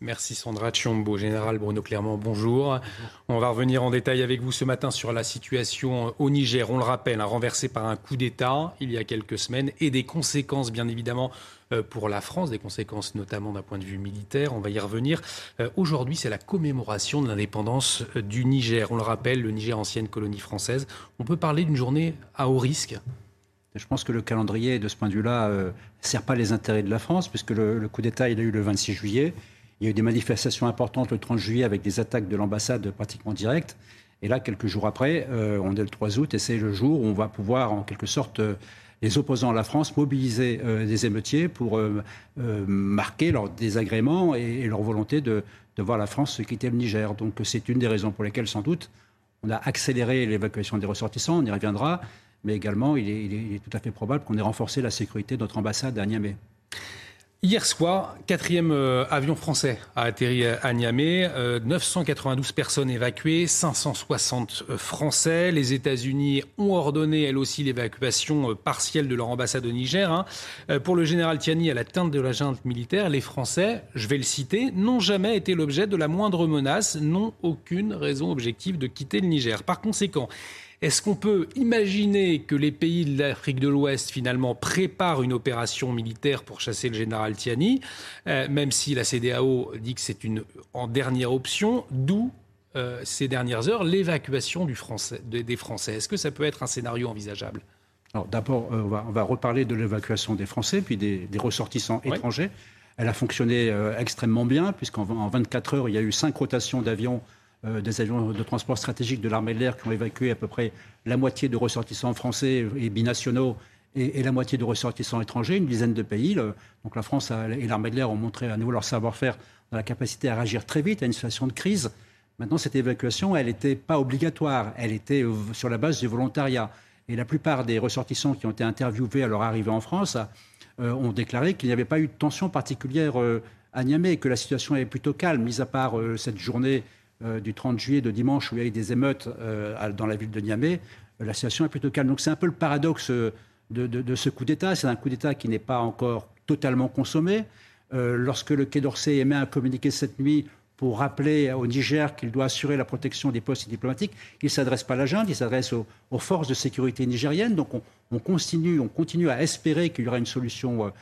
Merci Sandra Chiombo. Général Bruno Clermont, bonjour. On va revenir en détail avec vous ce matin sur la situation au Niger. On le rappelle, renversé par un coup d'État il y a quelques semaines et des conséquences bien évidemment euh, pour la France, des conséquences notamment d'un point de vue militaire. On va y revenir. Euh, aujourd'hui, c'est la commémoration de l'indépendance euh, du Niger. On le rappelle, le Niger, ancienne colonie française. On peut parler d'une journée à haut risque? Je pense que le calendrier, de ce point de vue-là, ne sert pas les intérêts de la France, puisque le, coup d'État, il a eu le 26 juillet. Il y a eu des manifestations importantes le 30 juillet avec des attaques de l'ambassade pratiquement directes. Et là, quelques jours après, on est le 3 août et c'est le jour où on va pouvoir, en quelque sorte, les opposants à la France mobiliser euh, des émeutiers pour euh, euh, marquer leur désagrément et, leur volonté de, voir la France quitter le Niger. Donc c'est une des raisons pour lesquelles, sans doute, on a accéléré l'évacuation des ressortissants, on y reviendra, mais également il est, il est tout à fait probable qu'on ait renforcé la sécurité de notre ambassade à Niamey. Hier soir, quatrième euh, avion français a atterri à Niamey. 992 euh, personnes évacuées, 560 euh, Français. Les États-Unis ont ordonné, elles aussi, l'évacuation partielle de leur ambassade au Niger. Hein. Pour le général Tiani, à la teinte de la junte militaire, les Français, je vais le citer, n'ont jamais été l'objet de la moindre menace, n'ont aucune raison objective de quitter le Niger. Par conséquent, est-ce qu'on peut imaginer que les pays de l'Afrique de l'Ouest, finalement, préparent une opération militaire pour chasser le général Tiani, euh, même si la CDAO dit que c'est une en dernière option, d'où euh, ces dernières heures l'évacuation des Français? Est-ce que ça peut être un scénario envisageable? Alors d'abord, euh, on, va, reparler de l'évacuation des Français, puis des, ressortissants étrangers. Elle a fonctionné extrêmement bien, puisqu'en 24 heures, il y a eu cinq rotations d'avions euh, des avions de transport stratégique de l'armée de l'air qui ont évacué à peu près la moitié de ressortissants français et binationaux et, la moitié de ressortissants étrangers, une dizaine de pays. donc la France et l'armée de l'air ont montré à nouveau leur savoir-faire dans la capacité à réagir très vite à une situation de crise. Maintenant, cette évacuation, elle n'était pas obligatoire, elle était euh, sur la base du volontariat. Et la plupart des ressortissants qui ont été interviewés à leur arrivée en France euh, ont déclaré qu'il n'y avait pas eu de tension particulière à Niamey, que la situation est plutôt calme, mis à part cette journée euh, du 30 juillet, de dimanche, où il y a eu des émeutes euh, dans la ville de Niamey, euh, la situation est plutôt calme. Donc c'est un peu le paradoxe de, ce coup d'État. C'est un coup d'État qui n'est pas encore totalement consommé. lorsque le Quai d'Orsay émet un communiqué cette nuit pour rappeler au Niger qu'il doit assurer la protection des postes diplomatiques, il ne s'adresse pas à la junte, il s'adresse aux, forces de sécurité nigériennes. Donc on, continue, on continue à espérer qu'il y aura une solution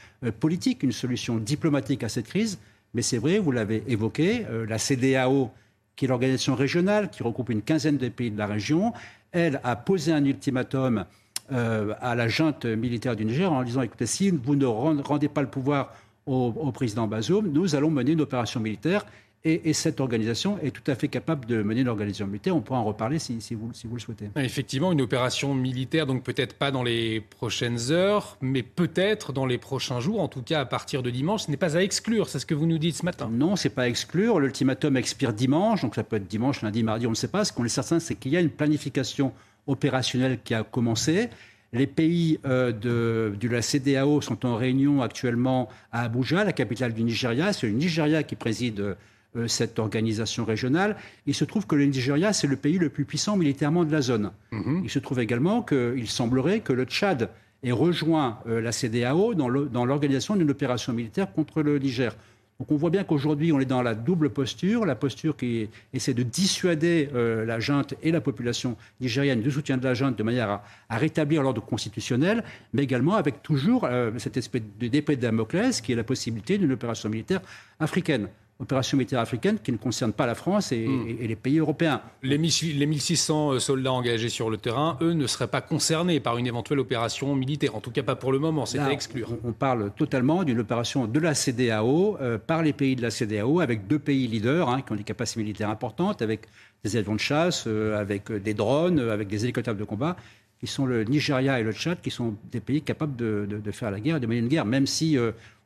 politique, une solution diplomatique à cette crise. Mais c'est vrai, vous l'avez évoqué, la CDAO qui est l'organisation régionale, qui regroupe une quinzaine de pays de la région, elle a posé un ultimatum euh, à la junte militaire du Niger en disant écoutez, si vous ne rendez pas le pouvoir au, au président Bazoum, nous allons mener une opération militaire et, cette organisation est tout à fait capable de mener une organisation militaire. On pourra en reparler si, vous, si vous le souhaitez. Effectivement, une opération militaire, donc peut-être pas dans les prochaines heures, mais peut-être dans les prochains jours, en tout cas à partir de dimanche. Ce n'est pas à exclure, c'est ce que vous nous dites ce matin. Non, c'est pas à exclure. L'ultimatum expire dimanche, donc ça peut être dimanche, lundi, mardi, on ne sait pas. Ce qu'on est certain, c'est qu'il y a une planification opérationnelle qui a commencé. Les pays euh, de, de, la CDAO sont en réunion actuellement à Abuja, la capitale du Nigeria. C'est le Nigeria qui préside euh, cette organisation régionale. Il se trouve que le Nigeria, c'est le pays le plus puissant militairement de la zone. Mhm. Il se trouve également qu'il semblerait que le Tchad ait rejoint euh, la CDAO dans l'organisation d'une opération militaire contre le Niger. Donc on voit bien qu'aujourd'hui, on est dans la double posture, la posture qui essaie de dissuader euh, la junte et la population nigérienne du soutien de la junte de manière à, rétablir l'ordre constitutionnel, mais également avec toujours cette espèce d'épée de Damoclès qui est la possibilité d'une opération militaire africaine opération militaire africaine qui ne concerne pas la France et, hmm. les pays européens. Les, 1600 euh, soldats engagés sur le terrain, eux, ne seraient pas concernés par une éventuelle opération militaire. En tout cas, pas pour le moment, c'est à exclure. On, parle totalement d'une opération de la CDAO euh, par les pays de la CDAO, avec deux pays leaders hein, qui ont des capacités militaires importantes, avec des avions de chasse, euh, avec des drones, avec des hélicoptères de combat qui sont le Nigeria et le Tchad, qui sont des pays capables de, faire la guerre, de mener une guerre, même si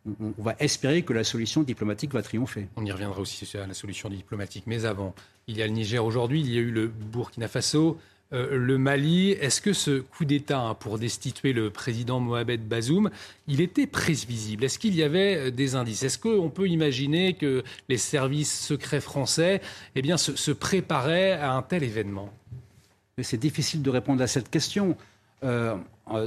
on, va espérer que la solution diplomatique va triompher. On y reviendra aussi à la solution diplomatique. Mais avant, il y a le Niger aujourd'hui, il y a eu le Burkina Faso, euh, le Mali. Est-ce que ce coup d'État hein, pour destituer le président Mohamed Bazoum, il était prévisible? Est-ce qu'il y avait euh, des indices? Est-ce qu'on peut imaginer que les services secrets français eh bien, se, préparaient à un tel événement? C'est difficile de répondre à cette question. Euh,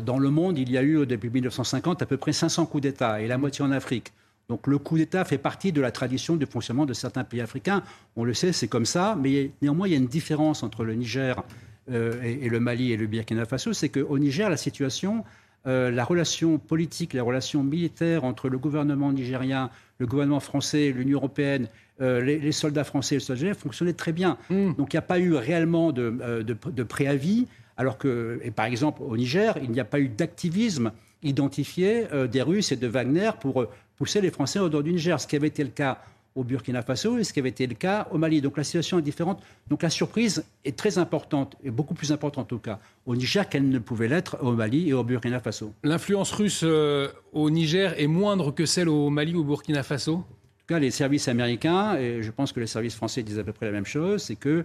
dans le monde, il y a eu depuis 1950 à peu près 500 coups d'État et la moitié en Afrique. Donc le coup d'État fait partie de la tradition de fonctionnement de certains pays africains. On le sait, c'est comme ça, mais néanmoins, il y a une différence entre le Niger euh, et, le Mali et le Burkina Faso, c'est qu'au Niger, la situation, euh, la relation politique, la relation militaire entre le gouvernement nigérien, le gouvernement français, l'Union européenne, euh, les, soldats français et les soldats fonctionnaient très bien. Hmm. Donc il n'y a pas eu réellement de, préavis, alors que, par exemple, au Niger, il n'y a pas eu d'activisme identifié des Russes et de Wagner pour pousser les Français au dehors du Niger, ce qui avait été le cas au Burkina Faso et ce qui avait été le cas au Mali. Donc la situation est différente. Donc la surprise est très importante, et beaucoup plus importante en tout cas, au Niger qu'elle ne pouvait l'être au Mali et au Burkina Faso. L'influence russe euh, au Niger est moindre que celle au Mali ou au Burkina Faso? Tout cas, les services américains, et je pense que les services français disent à peu près la même chose, c'est qu'il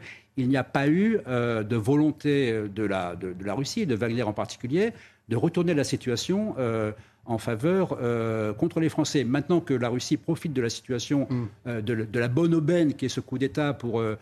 n'y a pas eu euh, de volonté de la, de, la Russie, de Wagner en particulier, de retourner la situation euh, en faveur euh, contre les Français. Maintenant que la Russie profite de la situation, mm. euh, de, la bonne aubaine qui est ce coup d'État pour euh,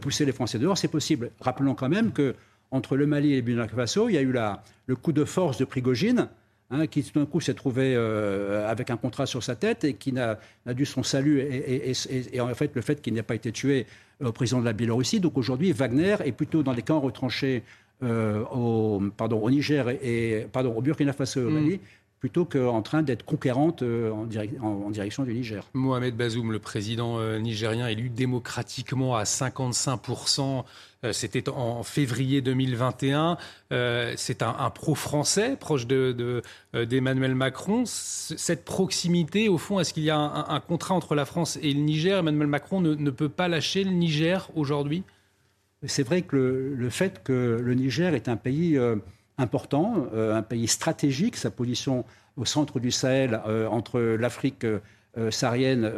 pousser les Français dehors, c'est possible. Rappelons quand même que entre le Mali et le Burkina Faso, il y a eu la, le coup de force de Prigogine, hein, qui tout d'un coup s'est trouvé avec un contrat sur sa tête et qui n'a dû son salut et, et, en fait le fait qu'il n'ait pas été tué au président de la Biélorussie. Donc aujourd'hui, Wagner est plutôt dans des camps retranchés au, pardon, au Niger et, pardon, au Burkina Faso et au mm. Mali, plutôt qu'en train d'être conquérante euh, en, direction du Niger. Mohamed Bazoum, le président euh, nigérien élu démocratiquement à 55%, euh, c'était en février 2021. c'est un, pro-français, proche d'Emmanuel de, Macron. Cette proximité, au fond, est-ce qu'il y a un, contrat entre la France et le Niger? Emmanuel Macron ne, peut pas lâcher le Niger aujourd'hui? C'est vrai que le, fait que le Niger est un pays important, euh, un pays stratégique, sa position au centre du Sahel euh, entre l'Afrique euh, saharienne,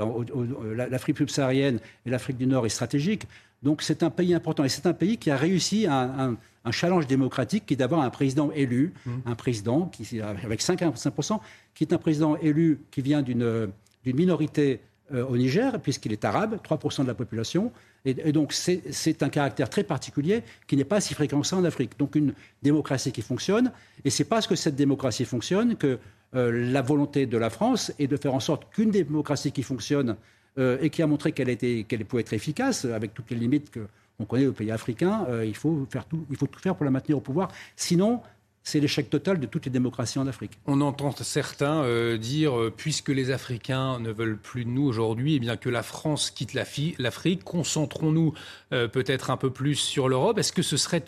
l'Afrique subsaharienne et l'Afrique du Nord est stratégique. Donc c'est un pays important et c'est un pays qui a réussi un, challenge démocratique qui est d'avoir un président élu, mmh. un président qui, avec 55%, qui est un président élu qui vient d'une minorité au Niger, puisqu'il est arabe, 3% de la population, et, donc, c'est un caractère très particulier qui n'est pas si fréquent ça en Afrique. Donc, une démocratie qui fonctionne. Et c'est parce que cette démocratie fonctionne que euh, la volonté de la France est de faire en sorte qu'une démocratie qui fonctionne euh, et qui a montré qu'elle qu'elle pouvait être efficace, avec toutes les limites qu'on connaît aux pays africains, euh, il, faut faire tout, il faut tout faire pour la maintenir au pouvoir. Sinon, c'est l'échec total de toutes les démocraties en Afrique. On entend certains euh, dire, euh, puisque les Africains ne veulent plus de nous aujourd'hui, et eh bien que la France quitte l'Afrique, concentrons-nous euh, peut-être un peu plus sur l'Europe. Est-ce que ce serait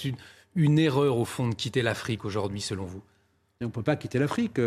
une, erreur au fond de quitter l'Afrique aujourd'hui, selon vous? On ne peut pas quitter l'Afrique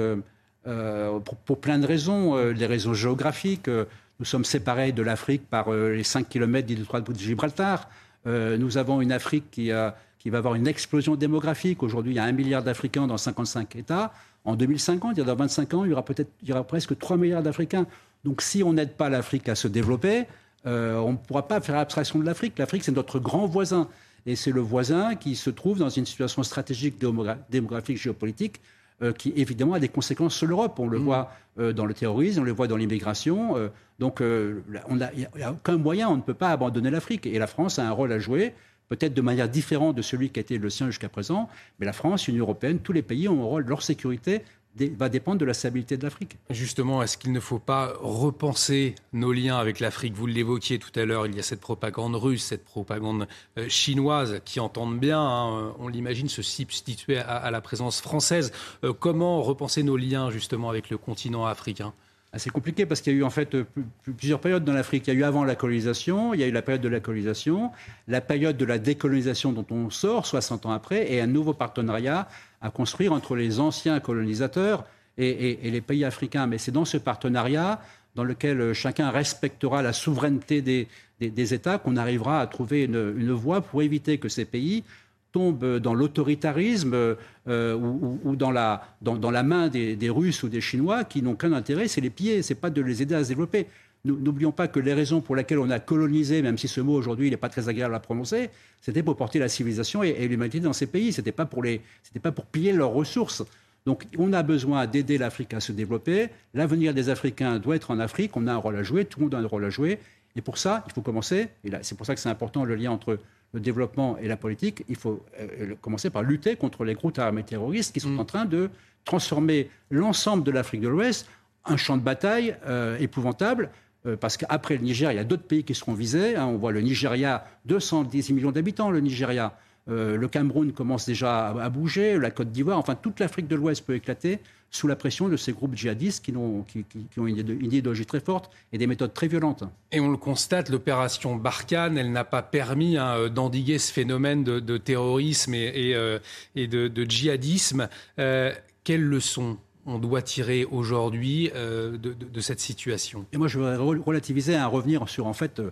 pour, plein de raisons. les raisons géographiques. nous sommes séparés de l'Afrique par les 5 km d'île de Gibraltar. nous avons une Afrique qui a qui va avoir une explosion démographique. Aujourd'hui, il y a un milliard d'Africains dans 55 États. En 2050, il y a dans 25 ans, il y aura peut-être, il y aura presque 3 milliards d'Africains. Donc, si on n'aide pas l'Afrique à se développer, euh, on ne pourra pas faire abstraction de l'Afrique. L'Afrique, c'est notre grand voisin. Et c'est le voisin qui se trouve dans une situation stratégique démographique, géopolitique, euh, qui évidemment a des conséquences sur l'Europe. On le mmh. voit euh, dans le terrorisme, on le voit dans l'immigration. donc, il n'y a, a, aucun moyen, on ne peut pas abandonner l'Afrique. Et la France a un rôle à jouer peut-être de manière différente de celui qui a été le sien jusqu'à présent, mais la France, l'Union européenne, tous les pays ont un rôle, leur sécurité va dépendre de la stabilité de l'Afrique. Justement, est-ce qu'il ne faut pas repenser nos liens avec l'Afrique? Vous l'évoquiez tout à l'heure, il y a cette propagande russe, cette propagande euh, chinoise qui entendent bien, hein, on l'imagine, se substituer à, la présence française. Euh, comment repenser nos liens justement avec le continent africain? C'est compliqué parce qu'il y a eu en fait euh, plusieurs périodes dans l'Afrique. Il y a eu avant la colonisation, il y a eu la période de la colonisation, la période de la décolonisation dont on sort 60 ans après, et un nouveau partenariat à construire entre les anciens colonisateurs et, les pays africains. Mais c'est dans ce partenariat dans lequel euh, chacun respectera la souveraineté des, États qu'on arrivera à trouver une voie pour éviter que ces pays tombe dans l'autoritarisme ou, dans, la, dans, la main des, Russes ou des Chinois qui n'ont qu'un intérêt, c'est les piller, c'est pas de les aider à se développer. N'oublions pas que les raisons pour lesquelles on a colonisé, même si ce mot aujourd'hui n'est pas très agréable à prononcer, c'était pour porter la civilisation et, l'humanité dans ces pays. C'était pas pour pas pour piller leurs ressources. Donc on a besoin d'aider l'Afrique à se développer. L'avenir des Africains doit être en Afrique. On a un rôle à jouer. Tout le monde a un rôle à jouer. Et pour ça, il faut commencer. Et c'est pour ça que c'est important le lien entre le développement et la politique. Il faut euh, commencer par lutter contre les groupes armés terroristes qui sont mm. en train de transformer l'ensemble de l'Afrique de l'Ouest un champ de bataille euh, épouvantable euh, parce qu'après le Niger, il y a d'autres pays qui seront visés. Hein. on voit le Nigeria, 210 millions d'habitants, le Nigeria. Euh, le Cameroun commence déjà à, bouger, la Côte d'Ivoire, enfin toute l'Afrique de l'Ouest peut éclater sous la pression de ces groupes djihadistes qui, ont, une, idéologie très forte et des méthodes très violentes. Et on le constate, l'opération Barkhane, elle n'a pas permis hein, euh, d'endiguer ce phénomène de, terrorisme et, de, djihadisme. quelles leçons on doit tirer aujourd'hui euh, de, cette situation? Et moi, je voudrais relativiser, à revenir sur en fait euh,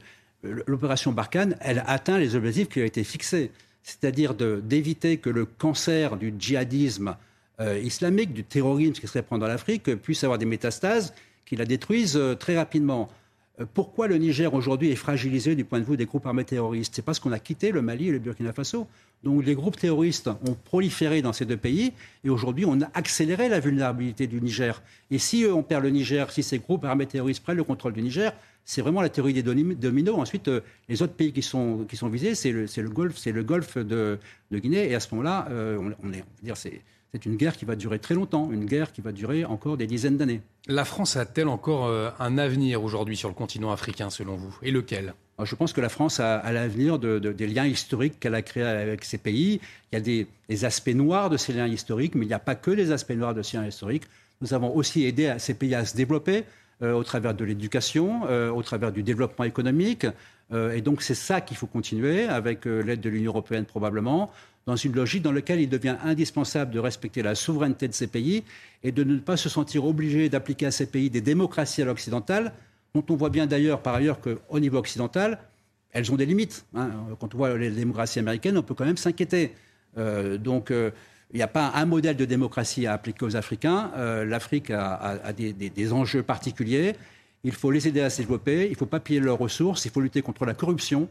l'opération Barkhane. Elle atteint les objectifs qui ont été fixés, c'est-à-dire d'éviter que le cancer du djihadisme euh, islamique, du terrorisme qui serait prendre dans l'Afrique, puisse avoir des métastases qui la détruisent très rapidement. Pourquoi le Niger aujourd'hui est fragilisé du point de vue des groupes armés terroristes? C'est parce qu'on a quitté le Mali et le Burkina Faso. Donc les groupes terroristes ont proliféré dans ces deux pays et aujourd'hui on a accéléré la vulnérabilité du Niger. Et si on perd le Niger, si ces groupes armés terroristes prennent le contrôle du Niger, c'est vraiment la théorie des dominos. Ensuite, euh, les autres pays qui sont, qui sont visés, c'est le, le, golfe, c'est le golfe de, de, Guinée. Et à ce moment-là, euh, on, est, on dire, c'est, c'est une guerre qui va durer très longtemps, une guerre qui va durer encore des dizaines d'années. La France a-t-elle encore euh, un avenir aujourd'hui sur le continent africain, selon vous? Et lequel? Je pense que la France a, l'avenir des liens historiques qu'elle a créés avec ces pays. Il y a des, aspects noirs de ces liens historiques, mais il n'y a pas que des aspects noirs de ces liens historiques. Nous avons aussi aidé ces pays à se développer au travers de l'éducation, euh, au travers du développement économique. et donc c'est ça qu'il faut continuer, avec l'aide de l'Union européenne probablement, dans une logique dans laquelle il devient indispensable de respecter la souveraineté de ces pays et de ne pas se sentir obligé d'appliquer à ces pays des démocraties à l'occidentale, dont on voit bien d'ailleurs par ailleurs qu'au niveau occidental, elles ont des limites. Hein. Quand on voit les démocraties américaines, on peut quand même s'inquiéter. Euh, donc euh, il n'y a pas un modèle de démocratie à appliquer aux Africains. Euh, L'Afrique a, des, enjeux particuliers. Il faut les aider à se développer. Il ne faut pas piller leurs ressources. Il faut lutter contre la corruption.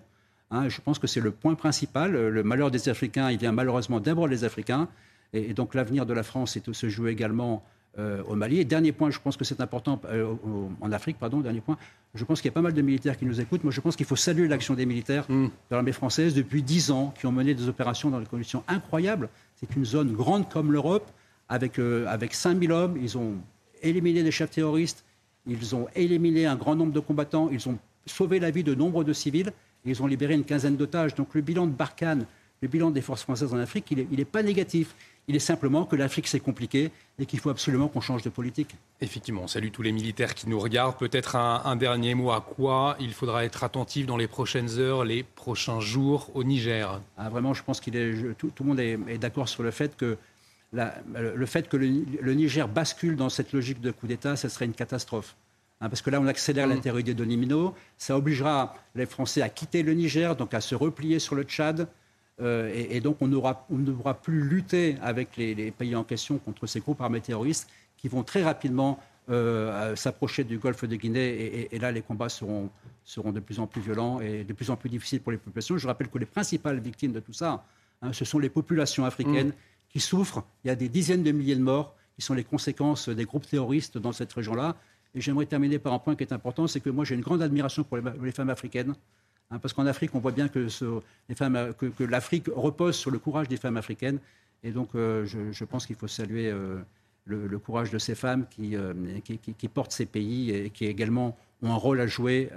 Hein, je pense que c'est le point principal. Le malheur des Africains, il vient malheureusement d'abord des Africains. Et, donc l'avenir de la France est, se joue également euh, au Mali. Et dernier point, je pense que c'est important, euh, en Afrique, pardon, dernier point, je pense qu'il y a pas mal de militaires qui nous écoutent. Moi, je pense qu'il faut saluer l'action des militaires mm. de l'armée française depuis dix ans, qui ont mené des opérations dans des conditions incroyables. C'est une zone grande comme l'Europe, avec, euh, avec 5000 hommes. Ils ont éliminé des chefs terroristes, ils ont éliminé un grand nombre de combattants, ils ont sauvé la vie de nombre de civils. Ils ont libéré une quinzaine d'otages. Donc le bilan de Barkhane, le bilan des forces françaises en Afrique, il n'est pas négatif. Il est simplement que l'Afrique, c'est compliqué et qu'il faut absolument qu'on change de politique. Effectivement, on salue tous les militaires qui nous regardent. Peut-être un, dernier mot à quoi il faudra être attentif dans les prochaines heures, les prochains jours au Niger? Ah, Vraiment, je pense que tout, tout, le monde est, d'accord sur le fait que le fait que le, Niger bascule dans cette logique de coup d'État, ce serait une catastrophe. Hein, parce que là, on accélère mmh. l'intérieur des Donimino. Ça obligera les Français à quitter le Niger, donc à se replier sur le Tchad. Euh, et, donc, on, ne pourra plus lutter avec les, pays en question contre ces groupes armés terroristes qui vont très rapidement euh, s'approcher du golfe de Guinée. Et, là, les combats seront, seront de plus en plus violents et de plus en plus difficiles pour les populations. Je rappelle que les principales victimes de tout ça, hein, ce sont les populations africaines mmh. qui souffrent. Il y a des dizaines de milliers de morts qui sont les conséquences des groupes terroristes dans cette région-là. Et j'aimerais terminer par un point qui est important, c'est que moi j'ai une grande admiration pour les, femmes africaines, hein, parce qu'en Afrique on voit bien que, l'Afrique repose sur le courage des femmes africaines, et donc euh, je, pense qu'il faut saluer euh, le, courage de ces femmes euh, qui, portent ces pays et qui également ont un rôle à jouer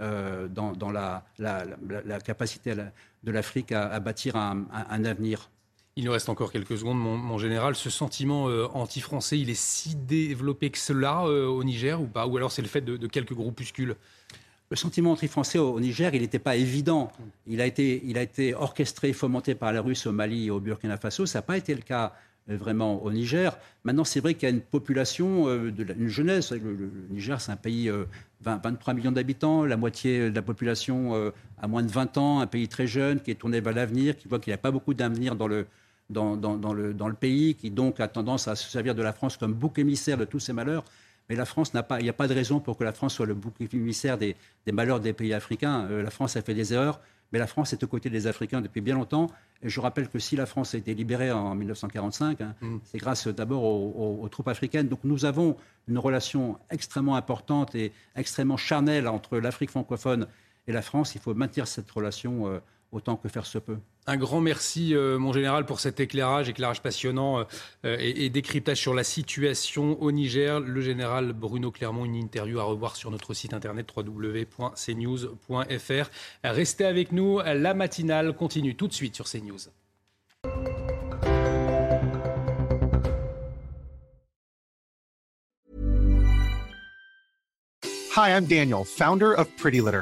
dans, la, capacité de l'Afrique à, bâtir un avenir. Il nous reste encore quelques secondes, mon, général. Ce sentiment anti-français, il est si développé que cela au Niger ou pas? Ou alors c'est le fait de, quelques groupuscules? Le sentiment anti-français au, Niger, il n'était pas évident. Il a, été, a orchestré, fomenté par la Russie au Mali et au Burkina Faso. Ça n'a pas été le cas euh, vraiment au Niger. Maintenant, c'est vrai qu'il y a une population, une jeunesse. Le, Niger, c'est un pays, 23 millions d'habitants, la moitié de la population à moins de 20 ans, un pays très jeune qui est tourné vers l'avenir, qui voit qu'il n'y a pas beaucoup d'avenir dans le, dans, dans, le, dans, le, pays, qui donc a tendance à se servir de la France comme bouc émissaire de tous ses malheurs. Mais la France n'a pas, il n'y a pas de raison pour que la France soit le bouc émissaire des, des malheurs des pays africains. Euh, la France a fait des erreurs, mais la France est aux côtés des Africains depuis bien longtemps. Et je rappelle que si la France a été libérée en 1945, hein, mm. c'est grâce d'abord aux, aux, troupes africaines. Donc nous avons une relation extrêmement importante et extrêmement charnelle entre l'Afrique francophone et la France. Il faut maintenir cette relation. Euh, autant que faire se peut. Un grand merci, euh, mon général, pour cet éclairage, éclairage passionnant euh, et, décryptage sur la situation au Niger. Le général Bruno Clermont, une interview à revoir sur notre site internet www.cnews.fr. Restez avec nous, la matinale continue tout de suite sur CNews. Hi, I'm Daniel, founder of Pretty Litter.